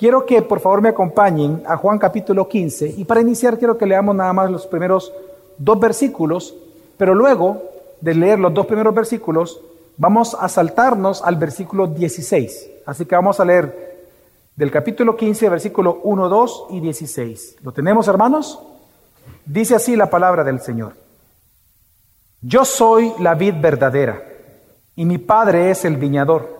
quiero que por favor me acompañen a Juan capítulo 15 y para iniciar quiero que leamos nada más los primeros dos versículos, pero luego de leer los dos primeros versículos vamos a saltarnos al versículo 16. Así que vamos a leer del capítulo 15, versículo 1, 2 y 16. ¿Lo tenemos, hermanos? Dice así la palabra del Señor. Yo soy la vid verdadera y mi Padre es el viñador.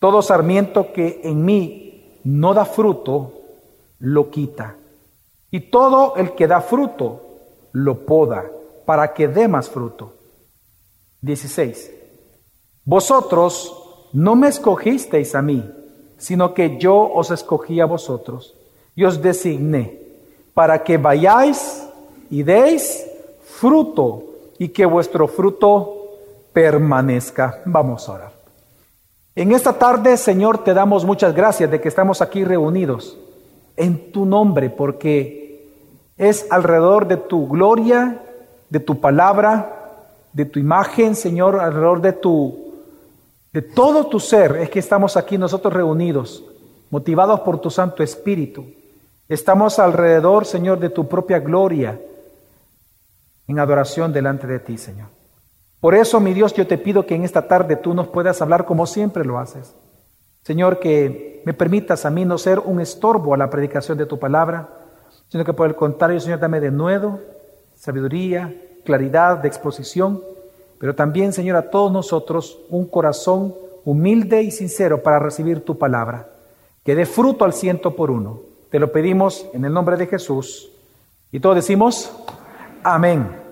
Todo sarmiento que en mí no da fruto, lo quita. Y todo el que da fruto, lo poda para que dé más fruto. 16. Vosotros no me escogisteis a mí, sino que yo os escogí a vosotros y os designé para que vayáis y deis fruto y que vuestro fruto permanezca. Vamos a orar. En esta tarde, Señor, te damos muchas gracias de que estamos aquí reunidos en tu nombre, porque es alrededor de tu gloria, de tu palabra, de tu imagen, Señor, alrededor de tu de todo tu ser es que estamos aquí nosotros reunidos, motivados por tu Santo Espíritu. Estamos alrededor, Señor, de tu propia gloria, en adoración delante de ti, Señor. Por eso, mi Dios, yo te pido que en esta tarde tú nos puedas hablar como siempre lo haces. Señor, que me permitas a mí no ser un estorbo a la predicación de tu palabra, sino que por el contrario, Señor, dame de nuevo sabiduría, claridad de exposición pero también, Señor, a todos nosotros un corazón humilde y sincero para recibir tu palabra, que dé fruto al ciento por uno. Te lo pedimos en el nombre de Jesús. Y todos decimos, amén.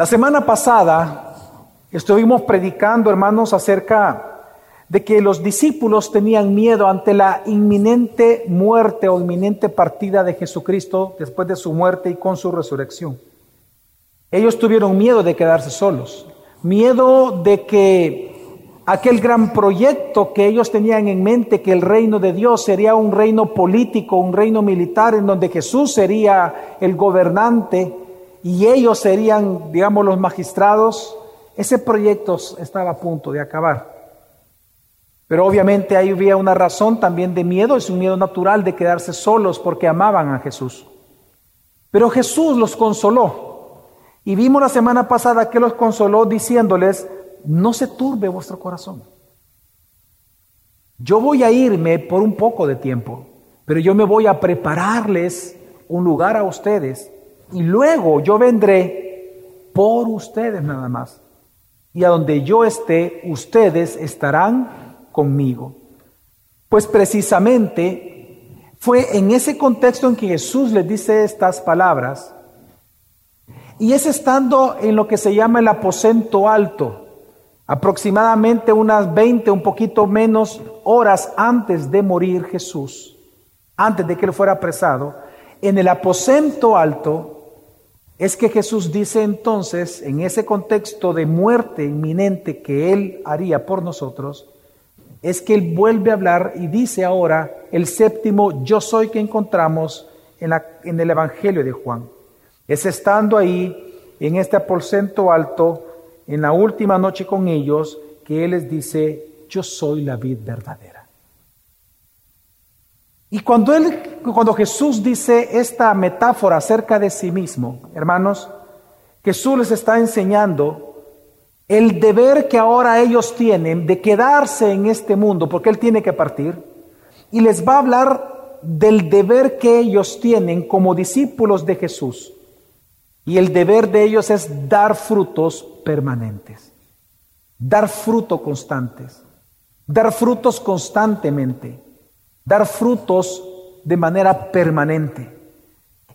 La semana pasada estuvimos predicando, hermanos, acerca de que los discípulos tenían miedo ante la inminente muerte o inminente partida de Jesucristo después de su muerte y con su resurrección. Ellos tuvieron miedo de quedarse solos, miedo de que aquel gran proyecto que ellos tenían en mente, que el reino de Dios sería un reino político, un reino militar, en donde Jesús sería el gobernante y ellos serían, digamos, los magistrados, ese proyecto estaba a punto de acabar. Pero obviamente ahí había una razón también de miedo, es un miedo natural de quedarse solos porque amaban a Jesús. Pero Jesús los consoló. Y vimos la semana pasada que los consoló diciéndoles, no se turbe vuestro corazón. Yo voy a irme por un poco de tiempo, pero yo me voy a prepararles un lugar a ustedes y luego yo vendré por ustedes nada más. Y a donde yo esté, ustedes estarán conmigo. Pues precisamente fue en ese contexto en que Jesús les dice estas palabras y es estando en lo que se llama el aposento alto, aproximadamente unas 20, un poquito menos horas antes de morir Jesús, antes de que él fuera apresado, en el aposento alto es que Jesús dice entonces, en ese contexto de muerte inminente que Él haría por nosotros, es que Él vuelve a hablar y dice ahora el séptimo yo soy que encontramos en, en el Evangelio de Juan. Es estando ahí en este aposento alto, en la última noche con ellos, que Él les dice, yo soy la vid verdadera. Y cuando, él, cuando Jesús dice esta metáfora acerca de sí mismo, hermanos, Jesús les está enseñando el deber que ahora ellos tienen de quedarse en este mundo, porque Él tiene que partir, y les va a hablar del deber que ellos tienen como discípulos de Jesús. Y el deber de ellos es dar frutos permanentes, dar fruto constantes, dar frutos constantemente, dar frutos de manera permanente.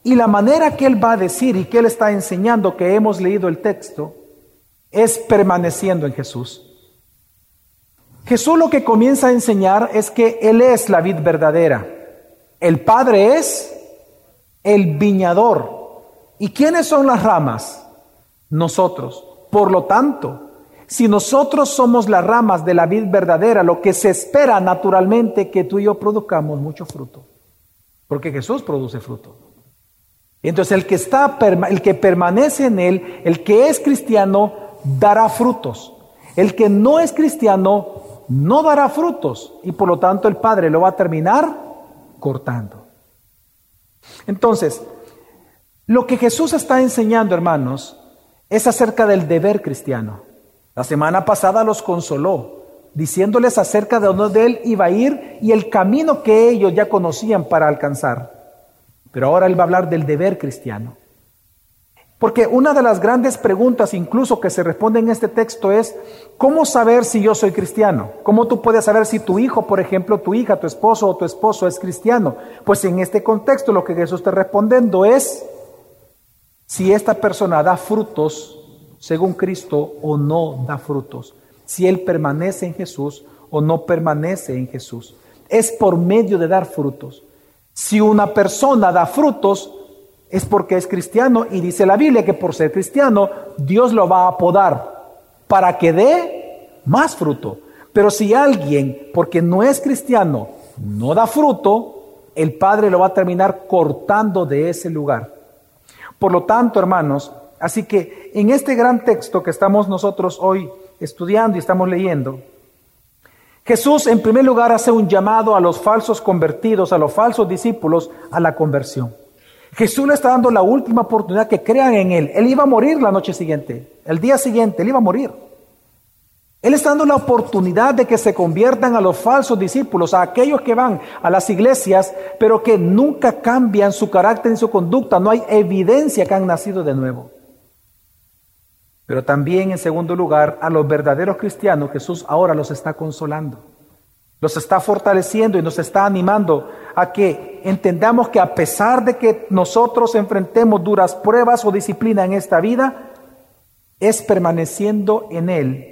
Y la manera que Él va a decir y que Él está enseñando, que hemos leído el texto, es permaneciendo en Jesús. Jesús lo que comienza a enseñar es que Él es la vid verdadera. El Padre es el viñador, ¿Y quiénes son las ramas? Nosotros. Por lo tanto, si nosotros somos las ramas de la vid verdadera, lo que se espera naturalmente que tú y yo produzcamos mucho fruto. Porque Jesús produce fruto. Entonces el que está el que permanece en él, el que es cristiano dará frutos. El que no es cristiano no dará frutos y por lo tanto el Padre lo va a terminar cortando. Entonces, lo que Jesús está enseñando, hermanos, es acerca del deber cristiano. La semana pasada los consoló, diciéndoles acerca de dónde él iba a ir y el camino que ellos ya conocían para alcanzar. Pero ahora él va a hablar del deber cristiano. Porque una de las grandes preguntas incluso que se responde en este texto es, ¿cómo saber si yo soy cristiano? ¿Cómo tú puedes saber si tu hijo, por ejemplo, tu hija, tu esposo o tu esposo es cristiano? Pues en este contexto lo que Jesús está respondiendo es si esta persona da frutos según Cristo o no da frutos, si él permanece en Jesús o no permanece en Jesús. Es por medio de dar frutos. Si una persona da frutos, es porque es cristiano y dice la Biblia que por ser cristiano Dios lo va a apodar para que dé más fruto. Pero si alguien, porque no es cristiano, no da fruto, el Padre lo va a terminar cortando de ese lugar. Por lo tanto, hermanos, así que en este gran texto que estamos nosotros hoy estudiando y estamos leyendo, Jesús en primer lugar hace un llamado a los falsos convertidos, a los falsos discípulos, a la conversión. Jesús le está dando la última oportunidad que crean en Él. Él iba a morir la noche siguiente, el día siguiente, Él iba a morir. Él está dando la oportunidad de que se conviertan a los falsos discípulos, a aquellos que van a las iglesias, pero que nunca cambian su carácter y su conducta. No hay evidencia que han nacido de nuevo. Pero también, en segundo lugar, a los verdaderos cristianos Jesús ahora los está consolando. Los está fortaleciendo y nos está animando a que entendamos que a pesar de que nosotros enfrentemos duras pruebas o disciplina en esta vida, es permaneciendo en Él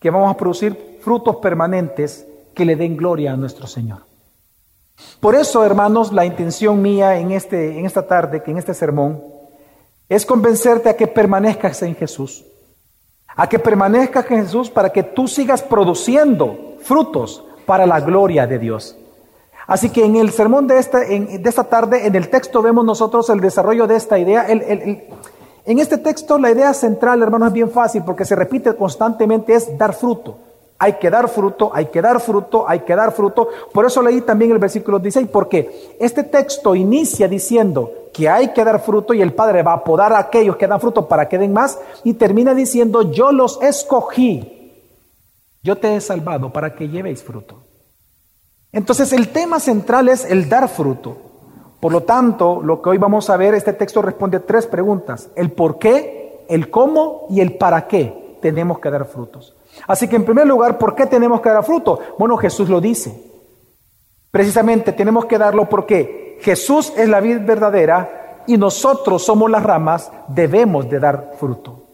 que vamos a producir frutos permanentes que le den gloria a nuestro Señor. Por eso, hermanos, la intención mía en, este, en esta tarde, que en este sermón, es convencerte a que permanezcas en Jesús, a que permanezcas en Jesús para que tú sigas produciendo frutos para la gloria de Dios. Así que en el sermón de esta, de esta tarde, en el texto vemos nosotros el desarrollo de esta idea. en este texto la idea central, hermanos, es bien fácil porque se repite constantemente, es dar fruto. Hay que dar fruto, hay que dar fruto, hay que dar fruto. Por eso leí también el versículo 16, porque este texto inicia diciendo que hay que dar fruto y el Padre va a podar a aquellos que dan fruto para que den más y termina diciendo, yo los escogí yo te he salvado para que llevéis fruto. Entonces el tema central es el dar fruto. Por lo tanto, lo que hoy vamos a ver, este texto responde a tres preguntas. El por qué, el cómo y el para qué tenemos que dar frutos. Así que en primer lugar, ¿por qué tenemos que dar fruto? Bueno, Jesús lo dice. Precisamente tenemos que darlo porque Jesús es la vida verdadera y nosotros somos las ramas, debemos de dar fruto.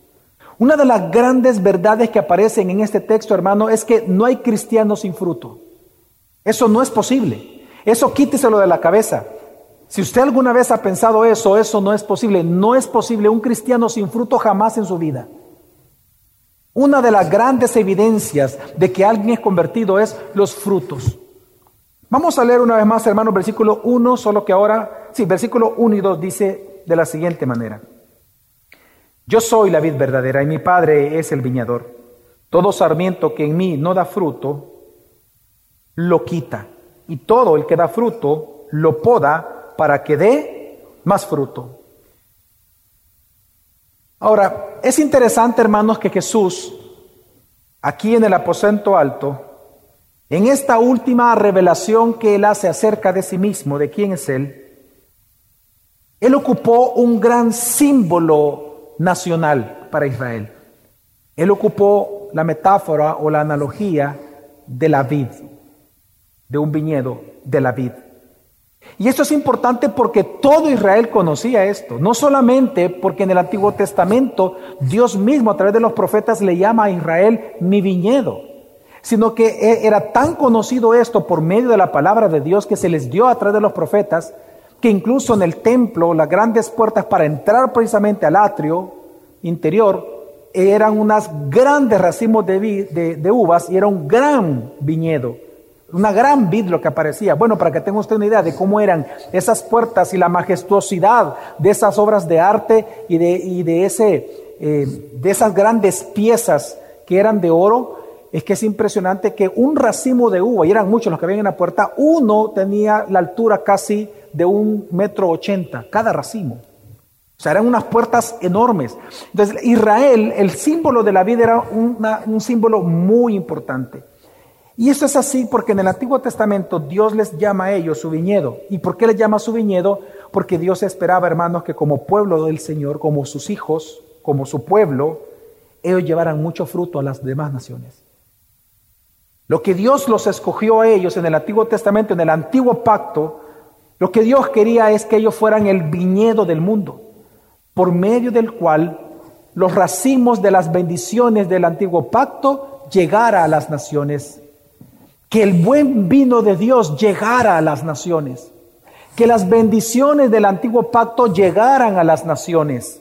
Una de las grandes verdades que aparecen en este texto, hermano, es que no hay cristiano sin fruto. Eso no es posible. Eso quíteselo de la cabeza. Si usted alguna vez ha pensado eso, eso no es posible. No es posible un cristiano sin fruto jamás en su vida. Una de las grandes evidencias de que alguien es convertido es los frutos. Vamos a leer una vez más, hermano, versículo 1, solo que ahora, sí, versículo 1 y 2 dice de la siguiente manera. Yo soy la vid verdadera y mi Padre es el viñador. Todo sarmiento que en mí no da fruto, lo quita. Y todo el que da fruto, lo poda para que dé más fruto. Ahora, es interesante, hermanos, que Jesús, aquí en el aposento alto, en esta última revelación que él hace acerca de sí mismo, de quién es él, él ocupó un gran símbolo nacional para Israel. Él ocupó la metáfora o la analogía de la vid, de un viñedo de la vid. Y esto es importante porque todo Israel conocía esto, no solamente porque en el Antiguo Testamento Dios mismo a través de los profetas le llama a Israel mi viñedo, sino que e, era tan conocido esto por medio de la palabra de Dios que se les dio a través de los profetas, que incluso en el templo las grandes puertas para entrar precisamente al atrio interior eran unas grandes racimos de, uvas y era un gran viñedo, una gran vid lo que aparecía. Bueno, para que tenga usted una idea de cómo eran esas puertas y la majestuosidad de esas obras de arte y de, de, ese, eh, de esas grandes piezas que eran de oro, es que es impresionante que un racimo de uva, y eran muchos los que habían en la puerta, uno tenía la altura casi de un metro ochenta, cada racimo. O sea, eran unas puertas enormes. Entonces, Israel, el símbolo de la vida era un símbolo muy importante. Y eso es así porque en el Antiguo Testamento Dios les llama a ellos su viñedo. ¿Y por qué les llama su viñedo? Porque Dios esperaba, hermanos, que como pueblo del Señor, como sus hijos, como su pueblo, ellos llevaran mucho fruto a las demás naciones. Lo que Dios los escogió a ellos en el Antiguo Testamento, en el Antiguo Pacto, lo que Dios quería es que ellos fueran el viñedo del mundo, por medio del cual los racimos de las bendiciones del Antiguo Pacto llegara a las naciones, que el buen vino de Dios llegara a las naciones, que las bendiciones del Antiguo Pacto llegaran a las naciones.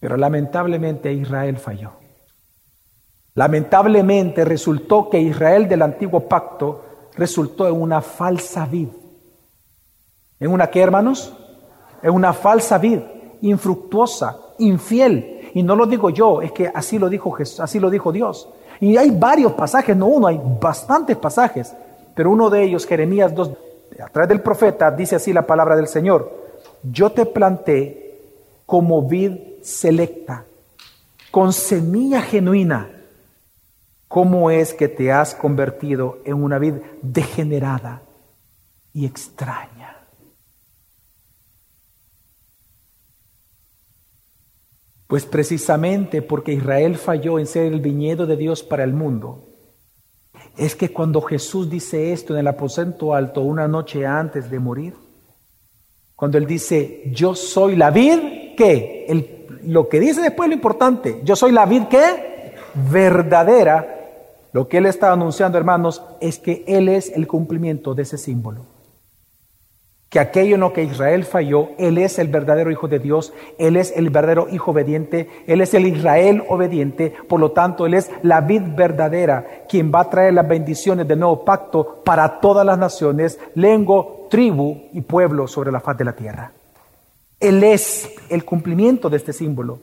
Pero lamentablemente Israel falló. Lamentablemente resultó que Israel del antiguo pacto resultó en una falsa vid. ¿En una qué, hermanos? En una falsa vid, infructuosa, infiel. Y no lo digo yo, es que así lo dijo Jesús, así lo dijo Dios. Y hay varios pasajes, no uno, hay bastantes pasajes. Pero uno de ellos, Jeremías 2, a través del profeta, dice así la palabra del Señor. Yo te planté como vid selecta, con semilla genuina ¿Cómo es que te has convertido en una vida degenerada y extraña? Pues precisamente porque Israel falló en ser el viñedo de Dios para el mundo, es que cuando Jesús dice esto en el aposento alto una noche antes de morir, cuando él dice, yo soy la vid, ¿qué? lo que dice después es lo importante, yo soy la vid, ¿qué? Verdadera lo que él está anunciando, hermanos, es que él es el cumplimiento de ese símbolo. Que aquello en lo que Israel falló, él es el verdadero hijo de Dios, él es el verdadero hijo obediente, él es el Israel obediente, por lo tanto, él es la vid verdadera, quien va a traer las bendiciones del nuevo pacto para todas las naciones, lengua, tribu y pueblo sobre la faz de la tierra. Él es el cumplimiento de este símbolo.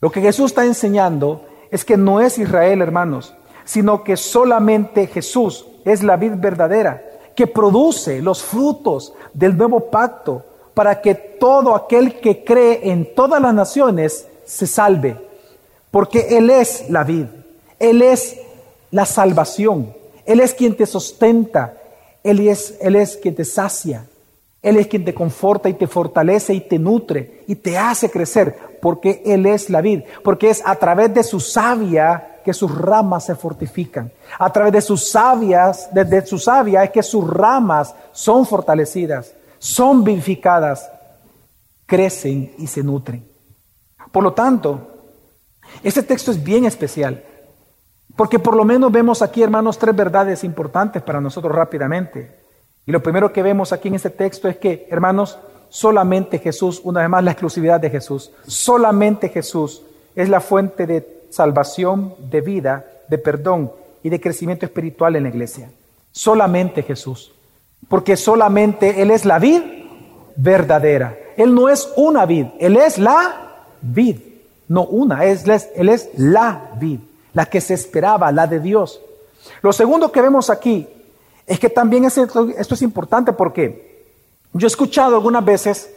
Lo que Jesús está enseñando es que no es Israel, hermanos, sino que solamente Jesús es la vid verdadera, que produce los frutos del nuevo pacto para que todo aquel que cree en todas las naciones se salve, porque Él es la vid, Él es la salvación, Él es quien te sustenta, Él es, Él es quien te sacia, Él es quien te conforta y te fortalece y te nutre y te hace crecer, porque Él es la vid, porque es a través de su savia que sus ramas se fortifican. A través de sus sabias, desde su savia es que sus ramas son fortalecidas, son vivificadas, crecen y se nutren. Por lo tanto, este texto es bien especial, porque por lo menos vemos aquí, hermanos, tres verdades importantes para nosotros rápidamente. Y lo primero que vemos aquí en este texto es que, hermanos, solamente Jesús, una vez más la exclusividad de Jesús, solamente Jesús es la fuente de salvación, de vida, de perdón y de crecimiento espiritual en la iglesia. Solamente Jesús. Porque solamente Él es la vid verdadera. Él no es una vid, Él es la vid. No una, es, Él es la vid, la que se esperaba, la de Dios. Lo segundo que vemos aquí es que también esto, esto es importante porque yo he escuchado algunas veces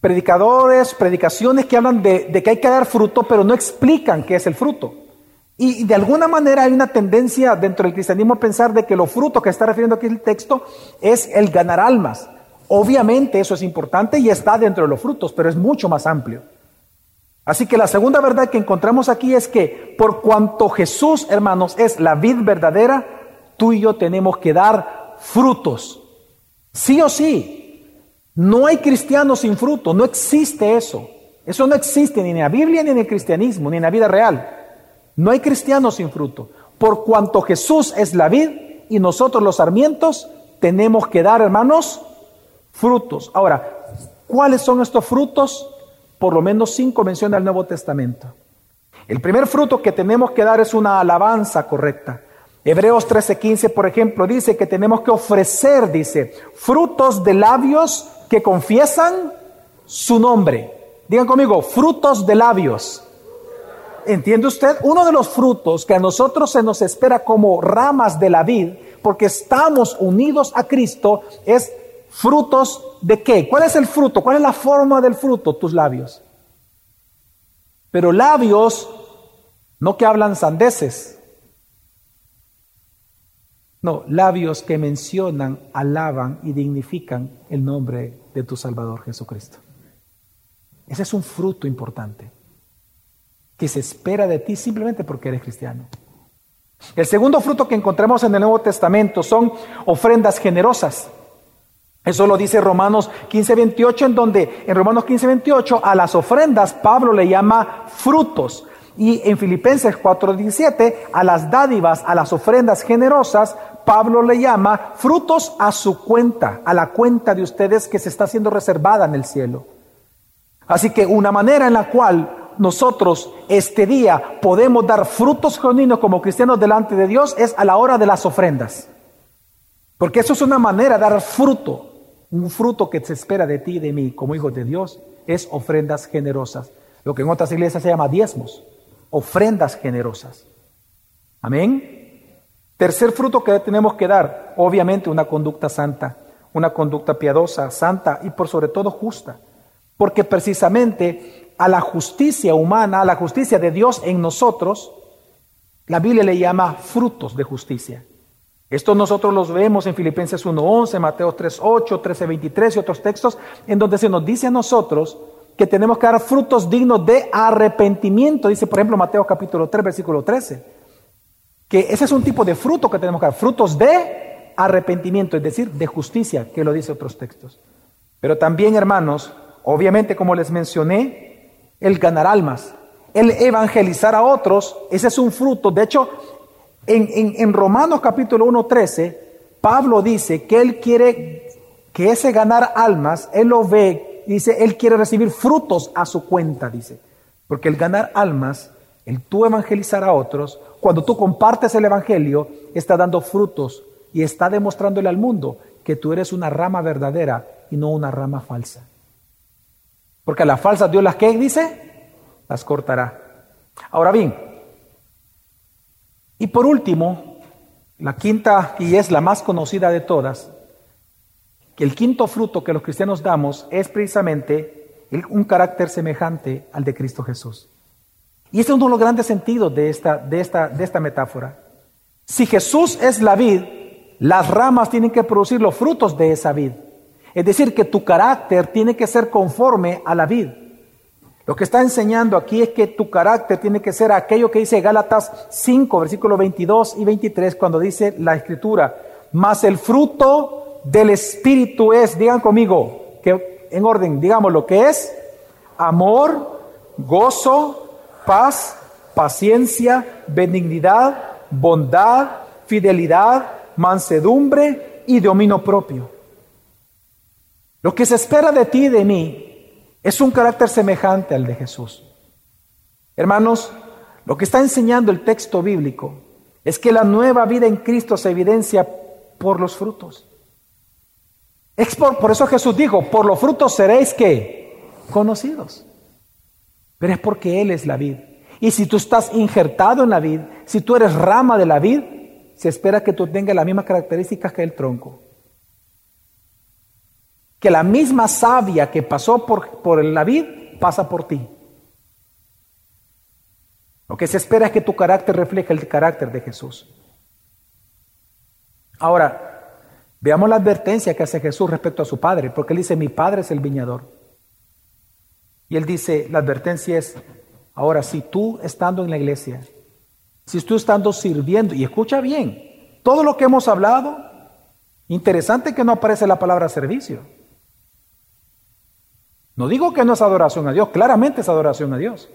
predicadores, predicaciones que hablan de, que hay que dar fruto, pero no explican qué es el fruto. Y, de alguna manera hay una tendencia dentro del cristianismo a pensar de que lo fruto que está refiriendo aquí el texto es el ganar almas. Obviamente eso es importante y está dentro de los frutos, pero es mucho más amplio. Así que la segunda verdad que encontramos aquí es que por cuanto Jesús, hermanos, es la vid verdadera, tú y yo tenemos que dar frutos. Sí o sí, no hay cristianos sin fruto, no existe eso. Eso no existe ni en la Biblia ni en el cristianismo, ni en la vida real. No hay cristianos sin fruto. Por cuanto Jesús es la vid y nosotros los sarmientos, tenemos que dar, hermanos, frutos. Ahora, ¿cuáles son estos frutos? Por lo menos cinco menciona el Nuevo Testamento. El primer fruto que tenemos que dar es una alabanza correcta. Hebreos 13:15, por ejemplo, dice que tenemos que ofrecer, dice, frutos de labios que confiesan su nombre. Digan conmigo, frutos de labios. ¿entiende usted? Uno de los frutos que a nosotros se nos espera como ramas de la vid, porque estamos unidos a Cristo, es frutos de qué? ¿Cuál es el fruto? ¿Cuál es la forma del fruto? Tus labios. Pero labios no que hablan sandeces. No, labios que mencionan, alaban y dignifican el nombre de tu Salvador Jesucristo. Ese es un fruto importante que se espera de ti simplemente porque eres cristiano. El segundo fruto que encontramos en el Nuevo Testamento son ofrendas generosas. Eso lo dice Romanos 15, 28, en donde en Romanos 15, 28 a las ofrendas Pablo le llama frutos. Y en Filipenses 4, 17 a las dádivas, a las ofrendas generosas, Pablo le llama frutos a su cuenta, a la cuenta de ustedes que se está siendo reservada en el cielo. Así que una manera en la cual nosotros este día podemos dar frutos genuinos como cristianos delante de Dios es a la hora de las ofrendas. Porque eso es una manera de dar fruto. Un fruto que se espera de ti y de mí como hijos de Dios es ofrendas generosas. Lo que en otras iglesias se llama diezmos. Ofrendas generosas. Amén. Tercer fruto que tenemos que dar, obviamente una conducta santa, una conducta piadosa, santa y por sobre todo justa. Porque precisamente a la justicia humana, a la justicia de Dios en nosotros, la Biblia le llama frutos de justicia. Esto nosotros los vemos en Filipenses 1.11, Mateo 3.8, 13.23 y otros textos en donde se nos dice a nosotros que tenemos que dar frutos dignos de arrepentimiento. Dice, por ejemplo, Mateo capítulo 3, versículo 13. Que ese es un tipo de fruto que tenemos que dar. Frutos de arrepentimiento, es decir, de justicia, que lo dice otros textos. Pero también, hermanos, obviamente, como les mencioné, el ganar almas, el evangelizar a otros, ese es un fruto. De hecho, en, Romanos capítulo 1, 13, Pablo dice que él quiere que ese ganar almas, él lo ve, dice, él quiere recibir frutos a su cuenta, dice. Porque el ganar almas, el tú evangelizar a otros, cuando tú compartes el evangelio, está dando frutos y está demostrándole al mundo que tú eres una rama verdadera y no una rama falsa. Porque a las falsas Dios las que dice, las cortará. Ahora bien, y por último, la quinta y es la más conocida de todas, el quinto fruto que los cristianos damos es precisamente un carácter semejante al de Cristo Jesús. Y este es uno de los grandes sentidos de esta, de esta, de esta metáfora. Si Jesús es la vid, las ramas tienen que producir los frutos de esa vid. Es decir, que tu carácter tiene que ser conforme a la vida. Lo que está enseñando aquí es que tu carácter tiene que ser aquello que dice Gálatas 5, versículos 22 y 23, cuando dice la escritura, más el fruto del Espíritu es, digan conmigo, que en orden, digamos lo que es, amor, gozo, paz, paciencia, benignidad, bondad, fidelidad, mansedumbre y dominio propio. Lo que se espera de ti y de mí es un carácter semejante al de Jesús. Hermanos, lo que está enseñando el texto bíblico es que la nueva vida en Cristo se evidencia por los frutos. Por, eso Jesús dijo, por los frutos seréis que conocidos. Pero es porque Él es la vid. Y si tú estás injertado en la vid, si tú eres rama de la vid, se espera que tú tengas las mismas características que el tronco que la misma savia que pasó por, por la vid pasa por ti. Lo que se espera es que tu carácter refleje el carácter de Jesús. Ahora, veamos la advertencia que hace Jesús respecto a su Padre, porque él dice, mi Padre es el viñador. Y él dice, la advertencia es, ahora, si tú estando en la iglesia, si tú estando sirviendo, y escucha bien, todo lo que hemos hablado, interesante que no aparece la palabra servicio. No digo que no es adoración a Dios, claramente es adoración a Dios.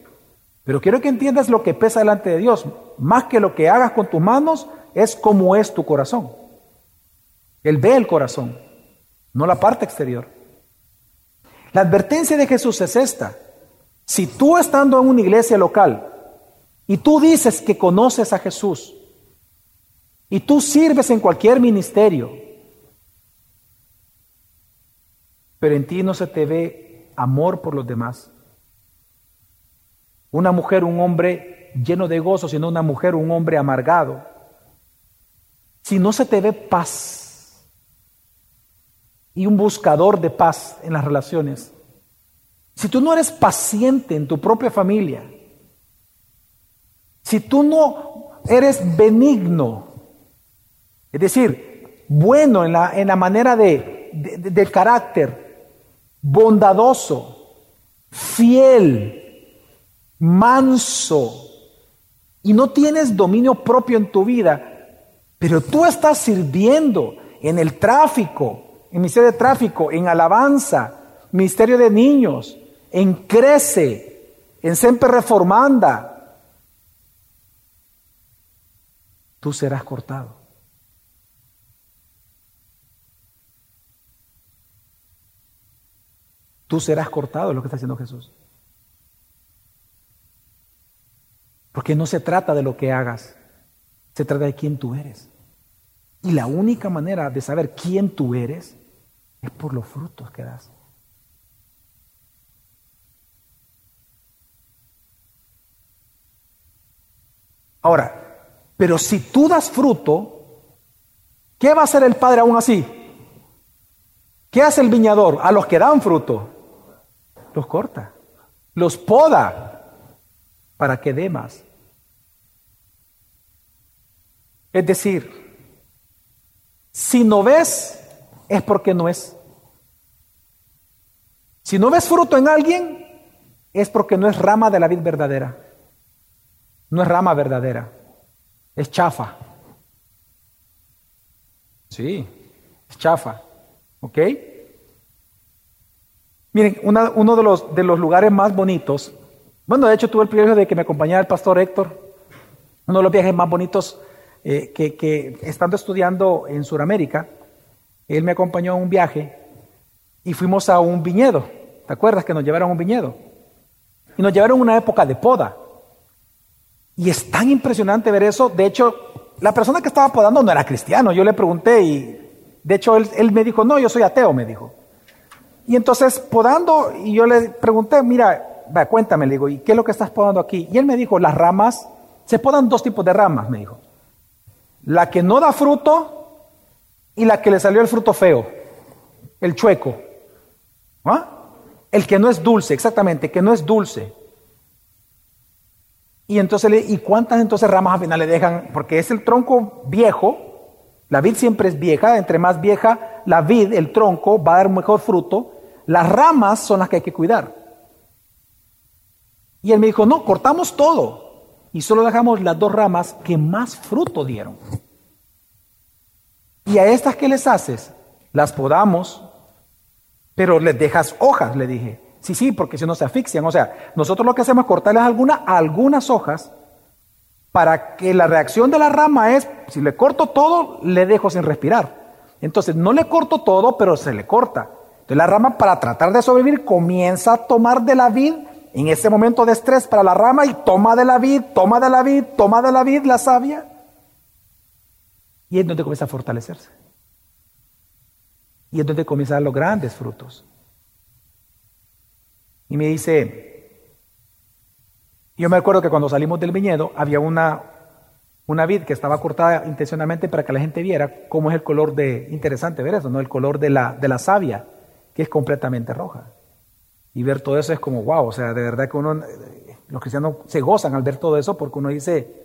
Pero quiero que entiendas lo que pesa delante de Dios. Más que lo que hagas con tus manos, es cómo es tu corazón. Él ve el corazón, no la parte exterior. La advertencia de Jesús es esta. Si tú estando en una iglesia local y tú dices que conoces a Jesús y tú sirves en cualquier ministerio, pero en ti no se te ve amor por los demás. Una mujer, un hombre lleno de gozo, sino una mujer un hombre amargado. Si no se te ve paz y un buscador de paz en las relaciones, si tú no eres paciente en tu propia familia, si tú no eres benigno, es decir, bueno en la, en la manera de, de carácter, bondadoso, fiel, manso, y no tienes dominio propio en tu vida, pero tú estás sirviendo en el tráfico, en ministerio de tráfico, en alabanza, ministerio de niños, en crece, en siempre reformanda, tú serás cortado. Tú serás cortado, es lo que está diciendo Jesús. Porque no se trata de lo que hagas, se trata de quién tú eres. Y la única manera de saber quién tú eres es por los frutos que das. Ahora, pero si tú das fruto, ¿qué va a hacer el Padre aún así? ¿Qué hace el viñador? A los que dan fruto, los corta, los poda para que dé más. Es decir, si no ves, es porque no es. Si no ves fruto en alguien, es porque no es rama de la vid verdadera. No es rama verdadera, es chafa. Sí, es chafa. ¿Ok? Miren, uno de los, de los lugares más bonitos, bueno, de hecho tuve el privilegio de que me acompañara el pastor Héctor, uno de los viajes más bonitos eh, que, que, estando estudiando en Sudamérica, él me acompañó a un viaje y fuimos a un viñedo. ¿Te acuerdas que nos llevaron a un viñedo? Y nos llevaron una época de poda. Y es tan impresionante ver eso. De hecho, la persona que estaba podando no era cristiano. Yo le pregunté y de hecho él, me dijo, no, yo soy ateo, me dijo. Y entonces podando, y yo le pregunté, mira, va, cuéntame, le digo, ¿y qué es lo que estás podando aquí? Y él me dijo, las ramas, se podan dos tipos de ramas, me dijo. La que no da fruto y la que le salió el fruto feo, el chueco. ¿Ah? El que no es dulce, exactamente, que no es dulce. Y entonces, ¿y cuántas entonces ramas al final le dejan? Porque es el tronco viejo, la vid siempre es vieja, entre más vieja la vid, el tronco, va a dar mejor fruto. Las ramas son las que hay que cuidar. Y él me dijo, no, cortamos todo y solo dejamos las dos ramas que más fruto dieron. Y a estas que les haces, las podamos, pero les dejas hojas, le dije. Sí, sí, porque si no se asfixian. O sea, nosotros lo que hacemos es cortarles alguna, algunas hojas para que la reacción de la rama es, si le corto todo, le dejo sin respirar. Entonces, no le corto todo, pero se le corta. Entonces, la rama para tratar de sobrevivir comienza a tomar de la vid en ese momento de estrés para la rama y toma de la vid, toma de la vid, toma de la vid la savia. Y es donde comienza a fortalecerse. Y es donde comienzan los grandes frutos. Y me dice, yo me acuerdo que cuando salimos del viñedo había una, una vid que estaba cortada intencionalmente para que la gente viera cómo es el color de, interesante ver eso, ¿no? El color de la, de la savia, que es completamente roja. Y ver todo eso es como, wow, o sea, de verdad que uno, los cristianos se gozan al ver todo eso porque uno dice,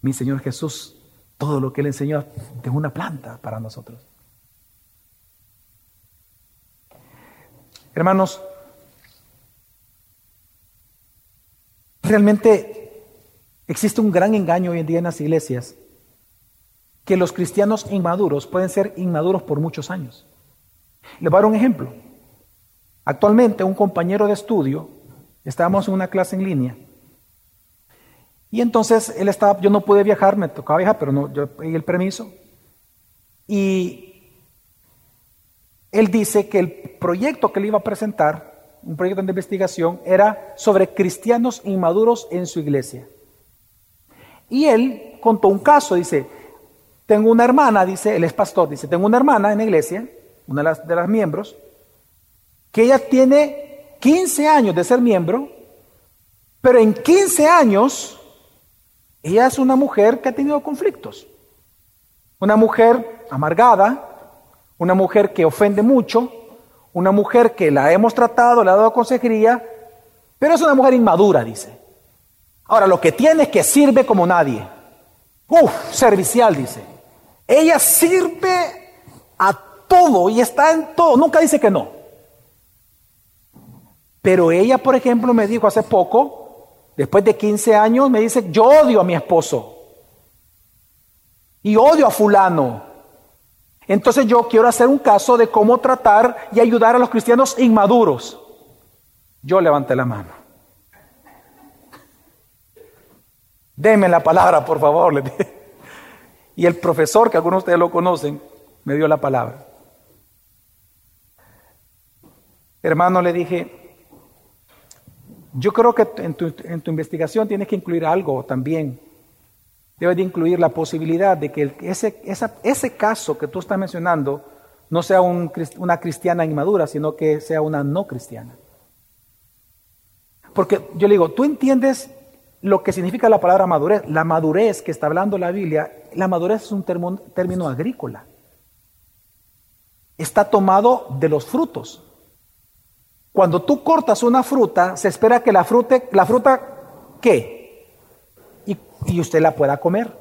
mi Señor Jesús, todo lo que Él enseñó es una planta para nosotros. Hermanos, Realmente existe un gran engaño hoy en día en las iglesias, que los cristianos inmaduros pueden ser inmaduros por muchos años. Les voy a dar un ejemplo. Actualmente un compañero de estudio, estábamos en una clase en línea, y entonces él estaba, yo no pude viajar, me tocaba viajar, pero no, yo pedí el permiso. Y él dice que el proyecto que le iba a presentar un proyecto de investigación, era sobre cristianos inmaduros en su iglesia. Y él contó un caso, dice, tengo una hermana, dice, él es pastor, dice, tengo una hermana en la iglesia, una de las, de las miembros, que ella tiene 15 años de ser miembro, pero en 15 años ella es una mujer que ha tenido conflictos. Una mujer amargada, una mujer que ofende mucho, una mujer que la hemos tratado, le ha dado consejería, pero es una mujer inmadura, dice. Ahora, lo que tiene es que sirve como nadie. Uf, servicial, dice. Ella sirve a todo y está en todo, nunca dice que no. Pero ella, por ejemplo, me dijo hace poco, después de 15 años, me dice, yo odio a mi esposo. Y odio a fulano. Entonces yo quiero hacer un caso de cómo tratar y ayudar a los cristianos inmaduros. Yo levanté la mano. Deme la palabra, por favor. Y el profesor, que algunos de ustedes lo conocen, me dio la palabra. Hermano, le dije, yo creo que en tu, investigación tienes que incluir algo también. Debes de incluir la posibilidad de que ese, ese caso que tú estás mencionando no sea una cristiana inmadura, sino que sea una no cristiana. Porque yo le digo, tú entiendes lo que significa la palabra madurez. La madurez que está hablando la Biblia, la madurez es un término, agrícola. Está tomado de los frutos. Cuando tú cortas una fruta, se espera que la fruta, la fruta ¿qué? Y, y usted la pueda comer.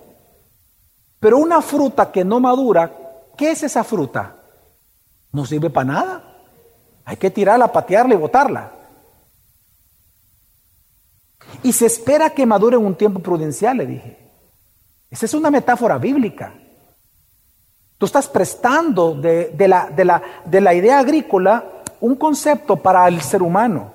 Pero una fruta que no madura, ¿qué es esa fruta? No sirve para nada. Hay que tirarla, patearla y botarla. Y se espera que madure en un tiempo prudencial, le dije. Esa es una metáfora bíblica. Tú estás prestando de, la, de, la, de la idea agrícola un concepto para el ser humano.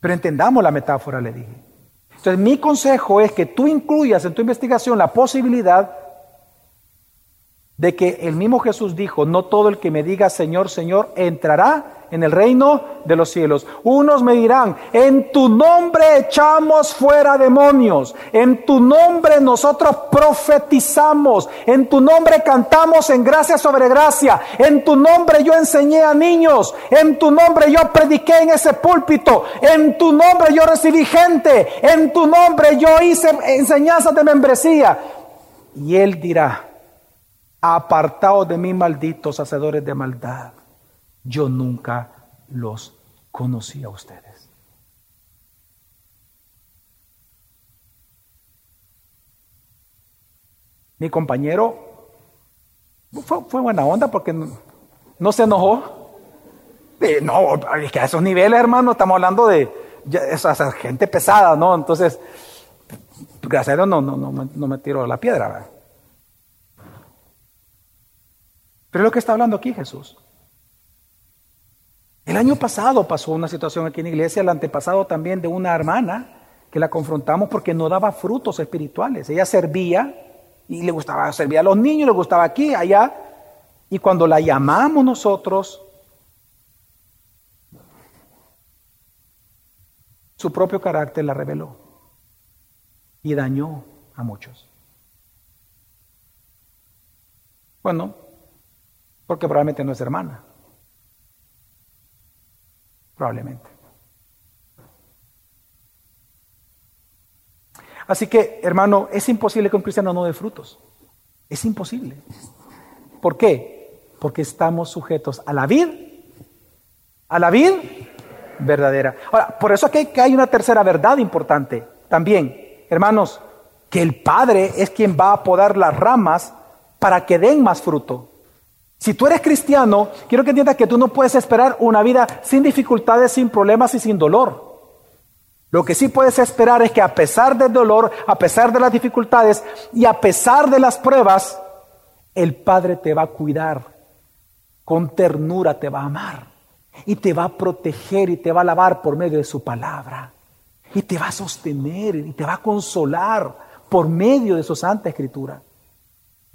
Pero entendamos la metáfora, le dije. Entonces mi consejo es que tú incluyas en tu investigación la posibilidad de que el mismo Jesús dijo, no todo el que me diga Señor, Señor, entrará en el reino de los cielos. Unos me dirán, en tu nombre echamos fuera demonios, en tu nombre nosotros profetizamos, en tu nombre cantamos en gracia sobre gracia, en tu nombre yo enseñé a niños, en tu nombre yo prediqué en ese púlpito, en tu nombre yo recibí gente, en tu nombre yo hice enseñanzas de membresía. Y él dirá, apartaos de mí malditos hacedores de maldad yo nunca los conocí a ustedes. Mi compañero fue, buena onda porque no, se enojó. no, es que a esos niveles, hermano, estamos hablando de esa, gente pesada, ¿no? Entonces, gracias a Dios no, no, no, me tiró la piedra. Pero es lo que está hablando aquí Jesús. El año pasado pasó una situación aquí en la iglesia, el antepasado también de una hermana que la confrontamos porque no daba frutos espirituales. Ella servía y le gustaba servir a los niños, le gustaba aquí, allá. Y cuando la llamamos nosotros, su propio carácter la reveló y dañó a muchos. Bueno, porque probablemente no es hermana probablemente. Así que, hermano, es imposible que un cristiano no dé frutos. Es imposible. ¿Por qué? Porque estamos sujetos a la vid, a la vid verdadera. Ahora, por eso aquí hay una tercera verdad importante también, hermanos, que el Padre es quien va a podar las ramas para que den más fruto. Si tú eres cristiano, quiero que entiendas que tú no puedes esperar una vida sin dificultades, sin problemas y sin dolor. Lo que sí puedes esperar es que a pesar del dolor, a pesar de las dificultades y a pesar de las pruebas, el Padre te va a cuidar, con ternura te va a amar y te va a proteger y te va a lavar por medio de su palabra y te va a sostener y te va a consolar por medio de su santa escritura.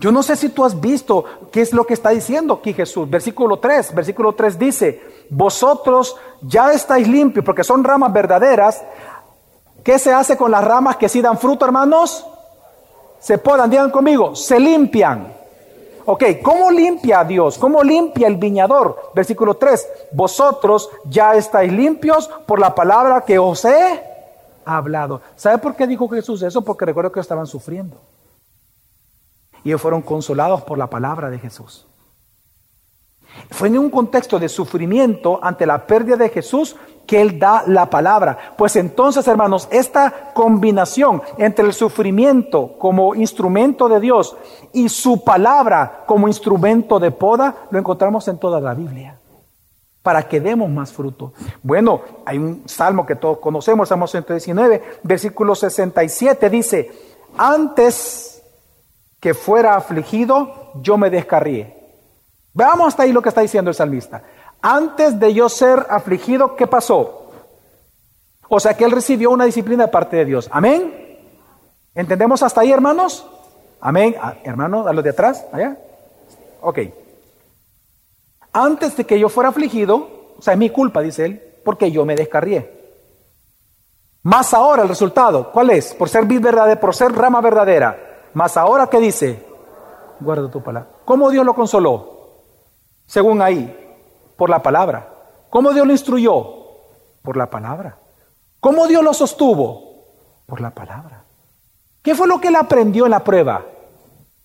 Yo no sé si tú has visto qué es lo que está diciendo aquí Jesús. Versículo 3, versículo 3 dice, vosotros ya estáis limpios porque son ramas verdaderas. ¿Qué se hace con las ramas que sí dan fruto, hermanos? Se podan, digan conmigo, se limpian. Ok, ¿cómo limpia Dios? ¿Cómo limpia el viñador? Versículo 3, vosotros ya estáis limpios por la palabra que os he ha hablado. ¿Sabe por qué dijo Jesús eso? Porque recuerdo que estaban sufriendo. Y ellos fueron consolados por la palabra de Jesús. Fue en un contexto de sufrimiento ante la pérdida de Jesús que Él da la palabra. Pues entonces, hermanos, esta combinación entre el sufrimiento como instrumento de Dios y su palabra como instrumento de poda, lo encontramos en toda la Biblia. Para que demos más fruto. Bueno, hay un salmo que todos conocemos, Salmo 119, versículo 67, dice, antes que fuera afligido, yo me descarrié. Veamos hasta ahí lo que está diciendo el salmista. Antes de yo ser afligido, ¿qué pasó? O sea que él recibió una disciplina de parte de Dios. Amén. ¿Entendemos hasta ahí, hermanos? Amén. Ah, hermano, a los de atrás, allá. Ok. Antes de que yo fuera afligido, o sea, es mi culpa, dice él, porque yo me descarrié. Más ahora el resultado, ¿cuál es? Por ser vid verdadera, por ser rama verdadera. Más ahora, ¿qué dice? Guarda tu palabra. ¿Cómo Dios lo consoló? Según ahí, por la palabra. ¿Cómo Dios lo instruyó? Por la palabra. ¿Cómo Dios lo sostuvo? Por la palabra. ¿Qué fue lo que él aprendió en la prueba?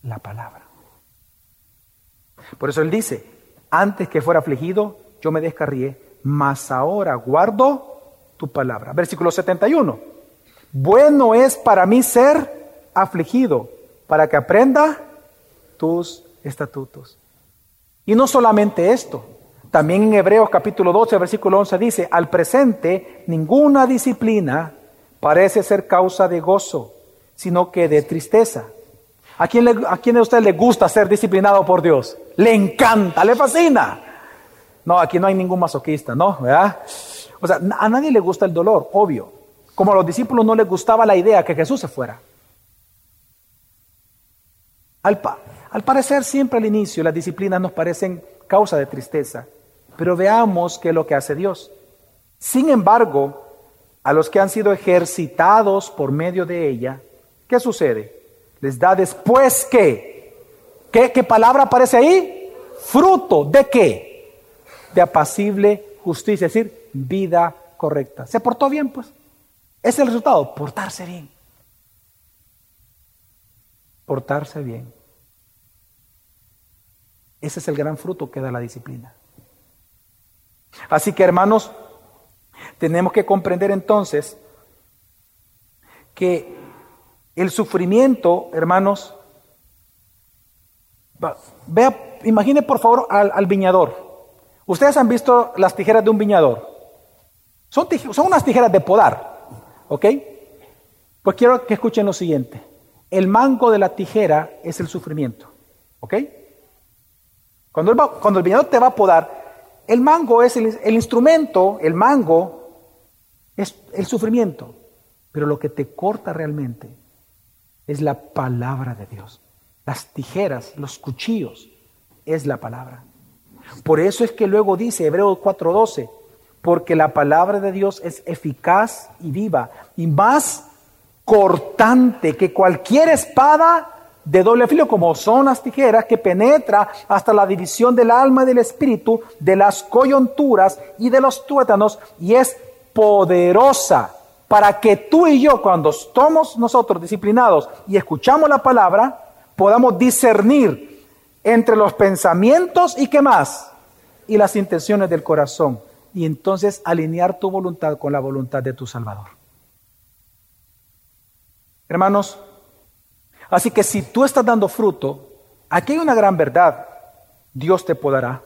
La palabra. Por eso él dice, antes que fuera afligido, yo me descarrié, mas ahora guardo tu palabra. Versículo 71. Bueno es para mí ser afligido, para que aprenda tus estatutos. Y no solamente esto, también en Hebreos capítulo 12, versículo 11 dice, al presente ninguna disciplina parece ser causa de gozo, sino que de tristeza. ¿A quién, ¿A quién de ustedes le gusta ser disciplinado por Dios? Le encanta, le fascina. No, aquí no hay ningún masoquista, ¿no? O sea, a nadie le gusta el dolor, obvio. Como a los discípulos no les gustaba la idea que Jesús se fuera. Al, parecer siempre al inicio las disciplinas nos parecen causa de tristeza, pero veamos qué es lo que hace Dios. Sin embargo, a los que han sido ejercitados por medio de ella, ¿qué sucede? Les da después que, ¿qué, qué palabra aparece ahí? Fruto de qué? De apacible justicia, es decir, vida correcta. ¿Se portó bien? Pues es el resultado, portarse bien. Portarse bien. Ese es el gran fruto que da la disciplina. Así que hermanos, tenemos que comprender entonces que el sufrimiento, hermanos, vea, imagine por favor al, viñador. Ustedes han visto las tijeras de un viñador. Son, son unas tijeras de podar, ¿ok? Pues quiero que escuchen lo siguiente. El mango de la tijera es el sufrimiento, ¿ok? Cuando el, cuando viñador te va a podar, el mango es el, el instrumento, el mango es el sufrimiento, pero lo que te corta realmente es la palabra de Dios. Las tijeras, los cuchillos, es la palabra. Por eso es que luego dice Hebreos 4:12, porque la palabra de Dios es eficaz y viva y más cortante que cualquier espada de doble filo, como son las tijeras, que penetra hasta la división del alma y del espíritu, de las coyunturas y de los tuétanos, y es poderosa para que tú y yo, cuando estamos nosotros disciplinados y escuchamos la palabra, podamos discernir entre los pensamientos y qué más, y las intenciones del corazón, y entonces alinear tu voluntad con la voluntad de tu Salvador. Hermanos, Así que si tú estás dando fruto, aquí hay una gran verdad. Dios te podará.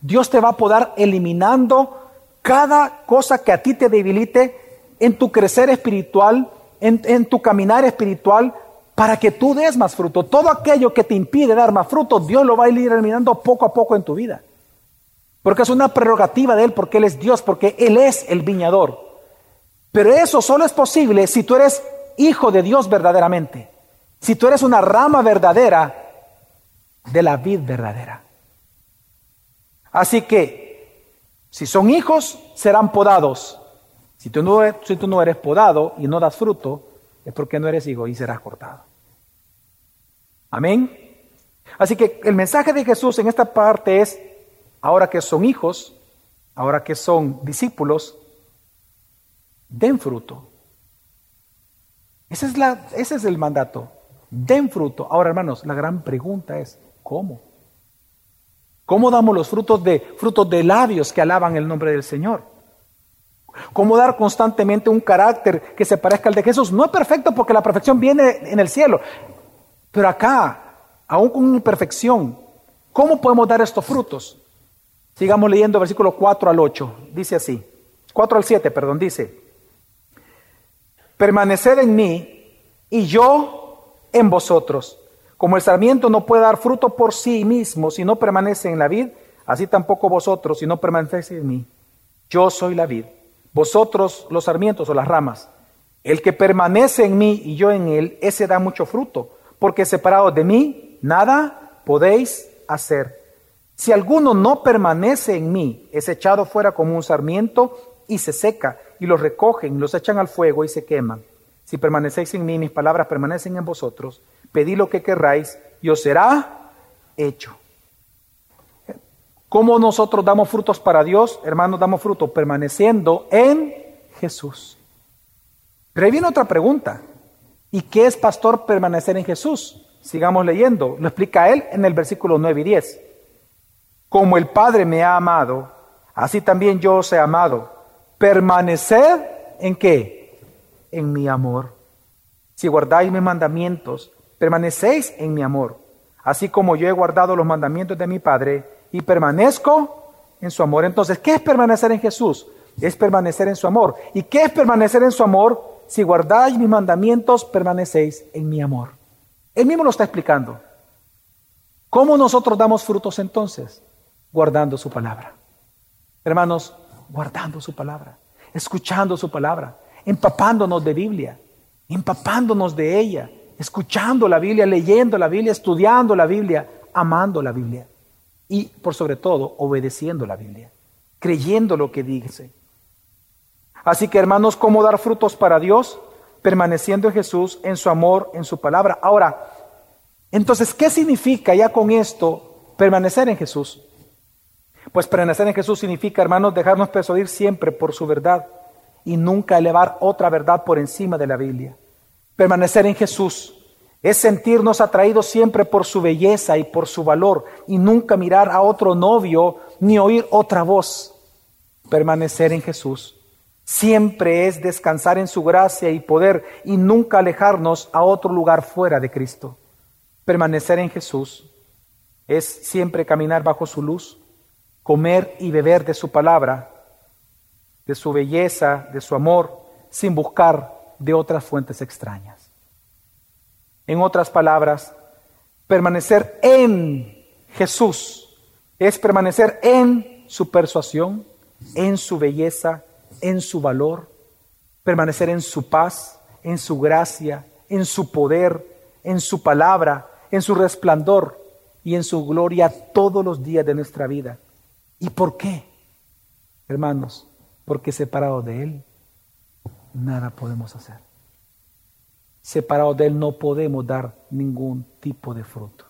Dios te va a podar eliminando cada cosa que a ti te debilite en tu crecer espiritual, en, tu caminar espiritual, para que tú des más fruto. Todo aquello que te impide dar más fruto, Dios lo va a ir eliminando poco a poco en tu vida. Porque es una prerrogativa de Él, porque Él es Dios, porque Él es el viñador. Pero eso solo es posible si tú eres hijo de Dios verdaderamente. Si tú eres una rama verdadera de la vid verdadera. Así que, si son hijos, serán podados. Si tú, no, eres podado y no das fruto, es porque no eres hijo y serás cortado. Amén. Así que el mensaje de Jesús en esta parte es, ahora que son hijos, ahora que son discípulos, den fruto. Ese es, la, ese es el mandato. Den fruto. Ahora, hermanos, la gran pregunta es, ¿cómo? ¿Cómo damos los frutos de frutos de labios que alaban el nombre del Señor? ¿Cómo dar constantemente un carácter que se parezca al de Jesús? No es perfecto porque la perfección viene en el cielo. Pero acá, aún con imperfección, ¿cómo podemos dar estos frutos? Sigamos leyendo versículos 4 al 8. Dice así. 4 al 7, perdón, dice. Permaneced en mí y yo en vosotros. Como el sarmiento no puede dar fruto por sí mismo si no permanece en la vid, así tampoco vosotros si no permanecéis en mí. Yo soy la vid, vosotros los sarmientos o las ramas. El que permanece en mí y yo en él, ese da mucho fruto, porque separado de mí, nada podéis hacer. Si alguno no permanece en mí, es echado fuera como un sarmiento y se seca, y los recogen, los echan al fuego y se queman. Si permanecéis en mí, mis palabras permanecen en vosotros, pedid lo que querráis y os será hecho. ¿Cómo nosotros damos frutos para Dios? Hermanos, damos fruto permaneciendo en Jesús. Pero ahí viene otra pregunta. ¿Y qué es pastor permanecer en Jesús? Sigamos leyendo. Lo explica él en el versículo 9 y 10. Como el Padre me ha amado, así también yo os he amado. Permaneced en qué? En mi amor. Si guardáis mis mandamientos, permanecéis en mi amor. Así como yo he guardado los mandamientos de mi Padre y permanezco en su amor. Entonces, ¿qué es permanecer en Jesús? Es permanecer en su amor. ¿Y qué es permanecer en su amor? Si guardáis mis mandamientos, permanecéis en mi amor. Él mismo lo está explicando. ¿Cómo nosotros damos frutos entonces? Guardando su palabra. Hermanos, guardando su palabra, escuchando su palabra, empapándonos de Biblia, empapándonos de ella, escuchando la Biblia, leyendo la Biblia, estudiando la Biblia, amando la Biblia y por sobre todo obedeciendo la Biblia, creyendo lo que dice. Así que hermanos, ¿cómo dar frutos para Dios? Permaneciendo en Jesús, en su amor, en su palabra. Ahora, entonces, ¿qué significa ya con esto permanecer en Jesús? Pues permanecer en Jesús significa, hermanos, dejarnos persuadir siempre por su verdad y nunca elevar otra verdad por encima de la Biblia. Permanecer en Jesús es sentirnos atraídos siempre por su belleza y por su valor y nunca mirar a otro novio ni oír otra voz. Permanecer en Jesús siempre es descansar en su gracia y poder y nunca alejarnos a otro lugar fuera de Cristo. Permanecer en Jesús es siempre caminar bajo su luz, comer y beber de su palabra, de su belleza, de su amor, sin buscar de otras fuentes extrañas. En otras palabras, permanecer en Jesús es permanecer en su persuasión, en su belleza, en su valor, permanecer en su paz, en su gracia, en su poder, en su palabra, en su resplandor y en su gloria todos los días de nuestra vida. ¿Y por qué? Hermanos, porque separado de Él, nada podemos hacer separados de Él no podemos dar ningún tipo de fruto.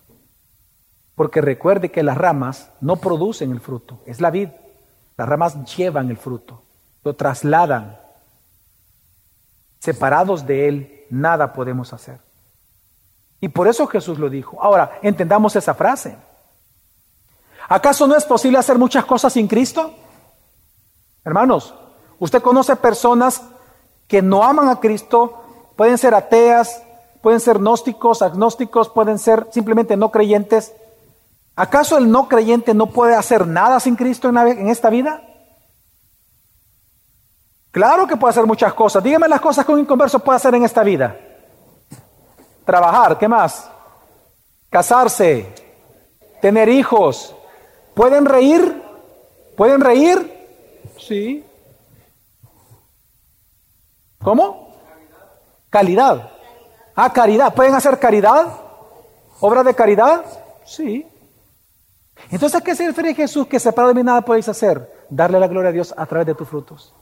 Porque recuerde que las ramas no producen el fruto, es la vid. Las ramas llevan el fruto, lo trasladan. Separados de Él, nada podemos hacer. Y por eso Jesús lo dijo. Ahora, entendamos esa frase. ¿Acaso no es posible hacer muchas cosas sin Cristo? Hermanos, usted conoce personas que no aman a Cristo, Pueden ser ateas, pueden ser gnósticos, agnósticos, pueden ser simplemente no creyentes. ¿Acaso el no creyente no puede hacer nada sin Cristo en, esta vida? Claro que puede hacer muchas cosas. Dígame las cosas que un inconverso puede hacer en esta vida. Trabajar, ¿qué más? Casarse, tener hijos. ¿Pueden reír? ¿Pueden reír? Sí. ¿Cómo? Calidad. Ah, caridad. ¿Pueden hacer caridad? ¿Obra de caridad? Sí. Entonces, ¿a qué se refiere Jesús que separado de mí nada podéis hacer? Darle la gloria a Dios a través de tus frutos.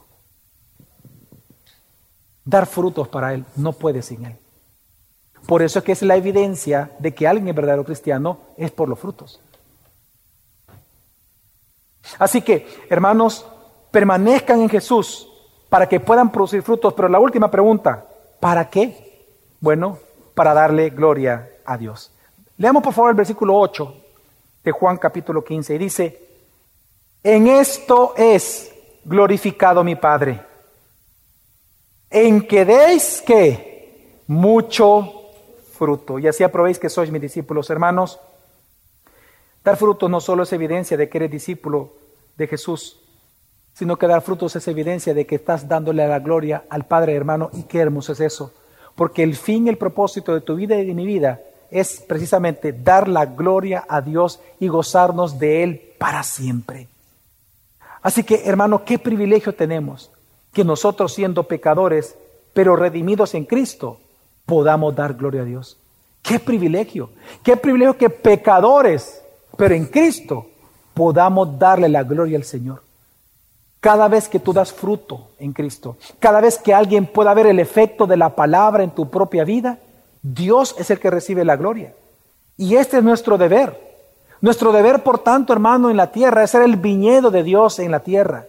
Dar frutos para Él. No puede sin Él. Por eso es que es la evidencia de que alguien es verdadero cristiano es por los frutos. Así que, hermanos, permanezcan en Jesús para que puedan producir frutos. Pero la última pregunta, ¿Para qué? Bueno, para darle gloria a Dios. Leamos por favor el versículo 8 de Juan capítulo 15 y dice, en esto es glorificado mi Padre, en que deis que mucho fruto. Y así aprobéis que sois mis discípulos, hermanos. Dar fruto no solo es evidencia de que eres discípulo de Jesús, sino que dar frutos es evidencia de que estás dándole la gloria al Padre, hermano, y qué hermoso es eso. Porque el fin, el propósito de tu vida y de mi vida es precisamente dar la gloria a Dios y gozarnos de Él para siempre. Así que, hermano, qué privilegio tenemos que nosotros siendo pecadores, pero redimidos en Cristo, podamos dar gloria a Dios. Qué privilegio, qué privilegio que pecadores, pero en Cristo, podamos darle la gloria al Señor. Cada vez que tú das fruto en Cristo, cada vez que alguien pueda ver el efecto de la palabra en tu propia vida, Dios es el que recibe la gloria. Y este es nuestro deber. Nuestro deber, por tanto, hermano, en la tierra es ser el viñedo de Dios en la tierra.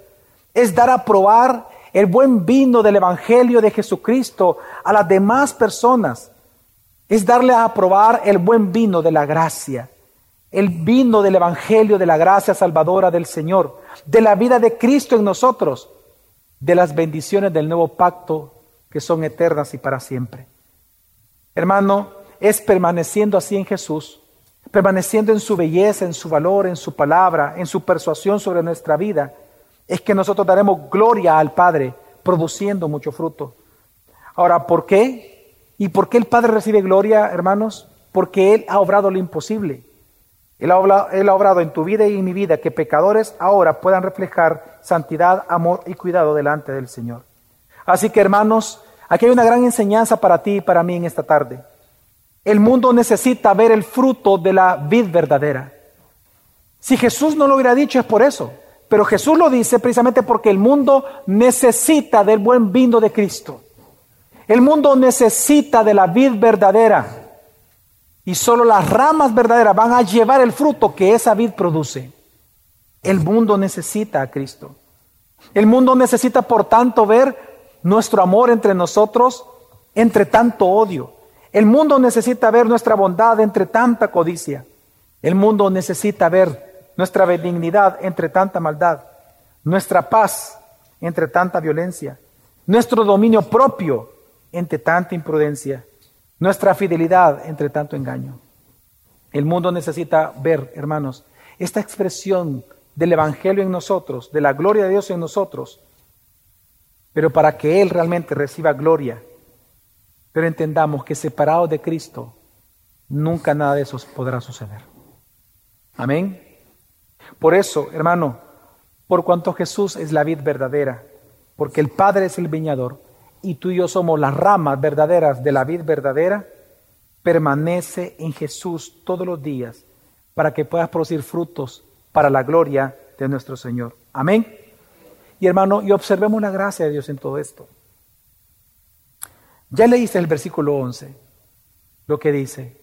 Es dar a probar el buen vino del Evangelio de Jesucristo a las demás personas. Es darle a probar el buen vino de la gracia, el vino del Evangelio de la gracia salvadora del Señor, de la vida de Cristo en nosotros, de las bendiciones del nuevo pacto que son eternas y para siempre. Hermano, es permaneciendo así en Jesús, permaneciendo en su belleza, en su valor, en su palabra, en su persuasión sobre nuestra vida, es que nosotros daremos gloria al Padre, produciendo mucho fruto. Ahora, ¿por qué? ¿Y por qué el Padre recibe gloria, hermanos? Porque Él ha obrado lo imposible. Él ha, obrado, en tu vida y en mi vida que pecadores ahora puedan reflejar santidad, amor y cuidado delante del Señor. Así que, hermanos, Aquí hay una gran enseñanza para ti y para mí en esta tarde. El mundo necesita ver el fruto de la vid verdadera. Si Jesús no lo hubiera dicho es por eso, pero Jesús lo dice precisamente porque el mundo necesita del buen vino de Cristo. El mundo necesita de la vid verdadera y solo las ramas verdaderas van a llevar el fruto que esa vid produce. El mundo necesita a Cristo. El mundo necesita, por tanto, ver nuestro amor entre nosotros entre tanto odio. El mundo necesita ver nuestra bondad entre tanta codicia. El mundo necesita ver nuestra benignidad entre tanta maldad, nuestra paz entre tanta violencia, nuestro dominio propio entre tanta imprudencia, nuestra fidelidad entre tanto engaño. El mundo necesita ver, hermanos, esta expresión del Evangelio en nosotros, de la gloria de Dios en nosotros, pero para que Él realmente reciba gloria. Pero entendamos que separado de Cristo, nunca nada de eso podrá suceder. Amén. Por eso, hermano, por cuanto Jesús es la vid verdadera, porque el Padre es el viñador y tú y yo somos las ramas verdaderas de la vid verdadera, permanece en Jesús todos los días para que puedas producir frutos para la gloria de nuestro Señor. Amén. Y hermano, y observemos la gracia de Dios en todo esto. Ya leíste el versículo 11, lo que dice.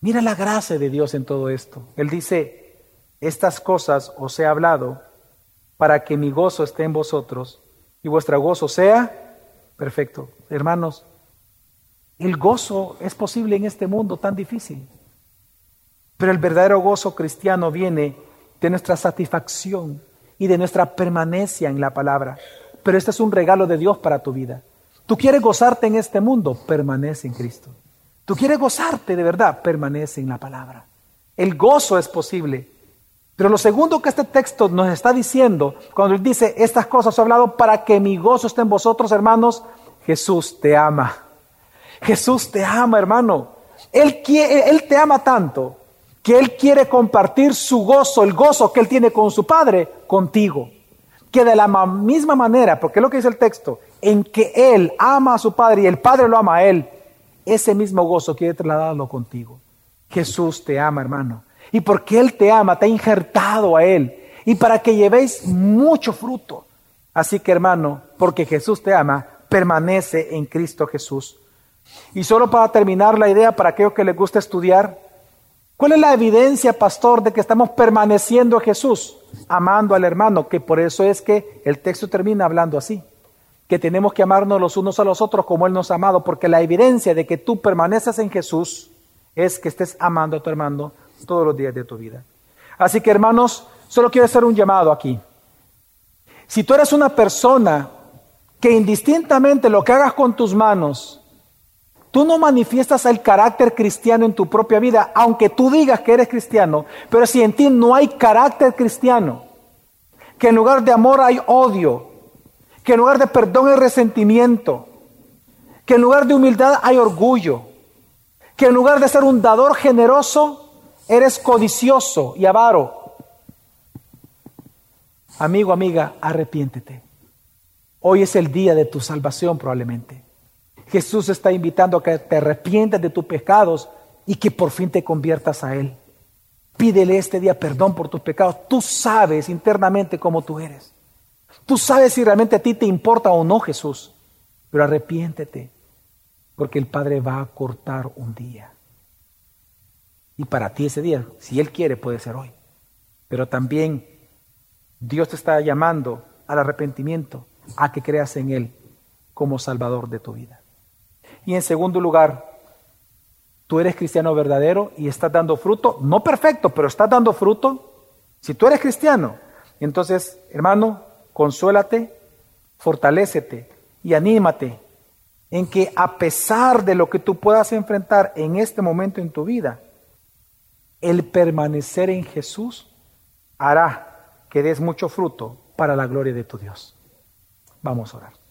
Mira la gracia de Dios en todo esto. Él dice, estas cosas os he hablado para que mi gozo esté en vosotros y vuestro gozo sea perfecto. Hermanos, el gozo es posible en este mundo tan difícil, pero el verdadero gozo cristiano viene de nuestra satisfacción y de nuestra permanencia en la palabra. Pero este es un regalo de Dios para tu vida. Tú quieres gozarte en este mundo, permanece en Cristo. Tú quieres gozarte de verdad, permanece en la palabra. El gozo es posible. Pero lo segundo que este texto nos está diciendo, cuando él dice, estas cosas he hablado para que mi gozo esté en vosotros, hermanos, Jesús te ama. Jesús te ama, hermano. Él, él te ama tanto que Él quiere compartir su gozo, el gozo que Él tiene con su Padre, contigo. Que de la misma manera, porque es lo que dice el texto, en que Él ama a su Padre y el Padre lo ama a Él, ese mismo gozo quiere trasladarlo contigo. Jesús te ama, hermano. Y porque Él te ama, te ha injertado a Él. Y para que llevéis mucho fruto. Así que, hermano, porque Jesús te ama, permanece en Cristo Jesús. Y solo para terminar la idea, para aquellos que les gusta estudiar, ¿Cuál es la evidencia, pastor, de que estamos permaneciendo a Jesús? Amando al hermano, que por eso es que el texto termina hablando así. que tenemos que amarnos los unos a los otros como Él nos ha amado, porque la evidencia de que tú permaneces en Jesús es que estés amando a tu hermano todos los días de tu vida. Así que hermanos, solo quiero hacer un llamado aquí. Si tú eres una persona que indistintamente lo que hagas con tus manos, tú no manifiestas el carácter cristiano en tu propia vida, aunque tú digas que eres cristiano, pero si en ti no hay carácter cristiano, que en lugar de amor hay odio, que en lugar de perdón hay resentimiento, que en lugar de humildad hay orgullo, que en lugar de ser un dador generoso, eres codicioso y avaro. Amigo, amiga, arrepiéntete. Hoy es el día de tu salvación probablemente. Jesús está invitando a que te arrepientas de tus pecados y que por fin te conviertas a Él. Pídele este día perdón por tus pecados. Tú sabes internamente cómo tú eres. Tú sabes si realmente a ti te importa o no Jesús. Pero arrepiéntete, porque el Padre va a cortar un día. Y para ti ese día, si Él quiere, puede ser hoy. Pero también Dios te está llamando al arrepentimiento, a que creas en Él como Salvador de tu vida. Y en segundo lugar, tú eres cristiano verdadero y estás dando fruto, no perfecto, pero estás dando fruto. Si tú eres cristiano, entonces, hermano, consuélate, fortalécete y anímate en que a pesar de lo que tú puedas enfrentar en este momento en tu vida, el permanecer en Jesús hará que des mucho fruto para la gloria de tu Dios. Vamos a orar.